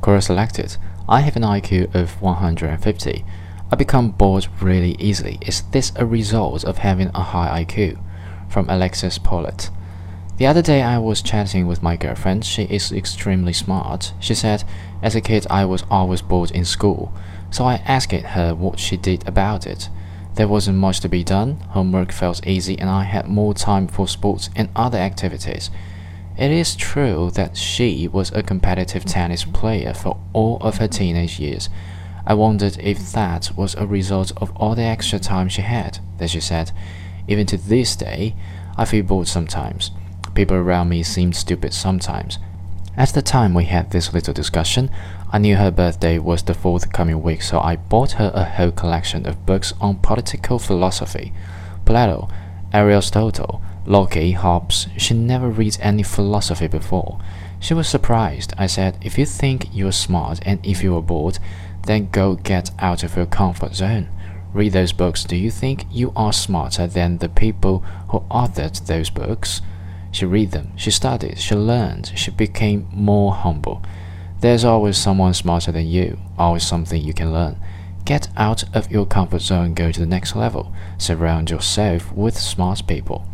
Quora selected. I have an IQ of 150. I become bored really easily. Is this a result of having a high IQ? From Alexis Pollitt. The other day I was chatting with my girlfriend. She is extremely smart. She said, as a kid I was always bored in school, so I asked her what she did about it. There wasn't much to be done, homework felt easy, and I had more time for sports and other activities. It is true that she was a competitive tennis player for all of her teenage years. I wondered if that was a result of all the extra time she had. that she said, Even to this day, I feel bored sometimes. People around me seem stupid sometimes. At the time we had this little discussion, I knew her birthday was the forthcoming week, so I bought her a whole collection of books on political philosophy. Plato, Aristotle, Locke, Hobbes. She never read any philosophy before. She was surprised. I said, If you think you're smart and if you are bored, then go get out of your comfort zone. Read those books. Do you think you are smarter than the people who authored those books? She read them, she studied, she learned, she became more humble. There's always someone smarter than you, always something you can learn. Get out of your comfort zone, go to the next level. Surround yourself with smart people.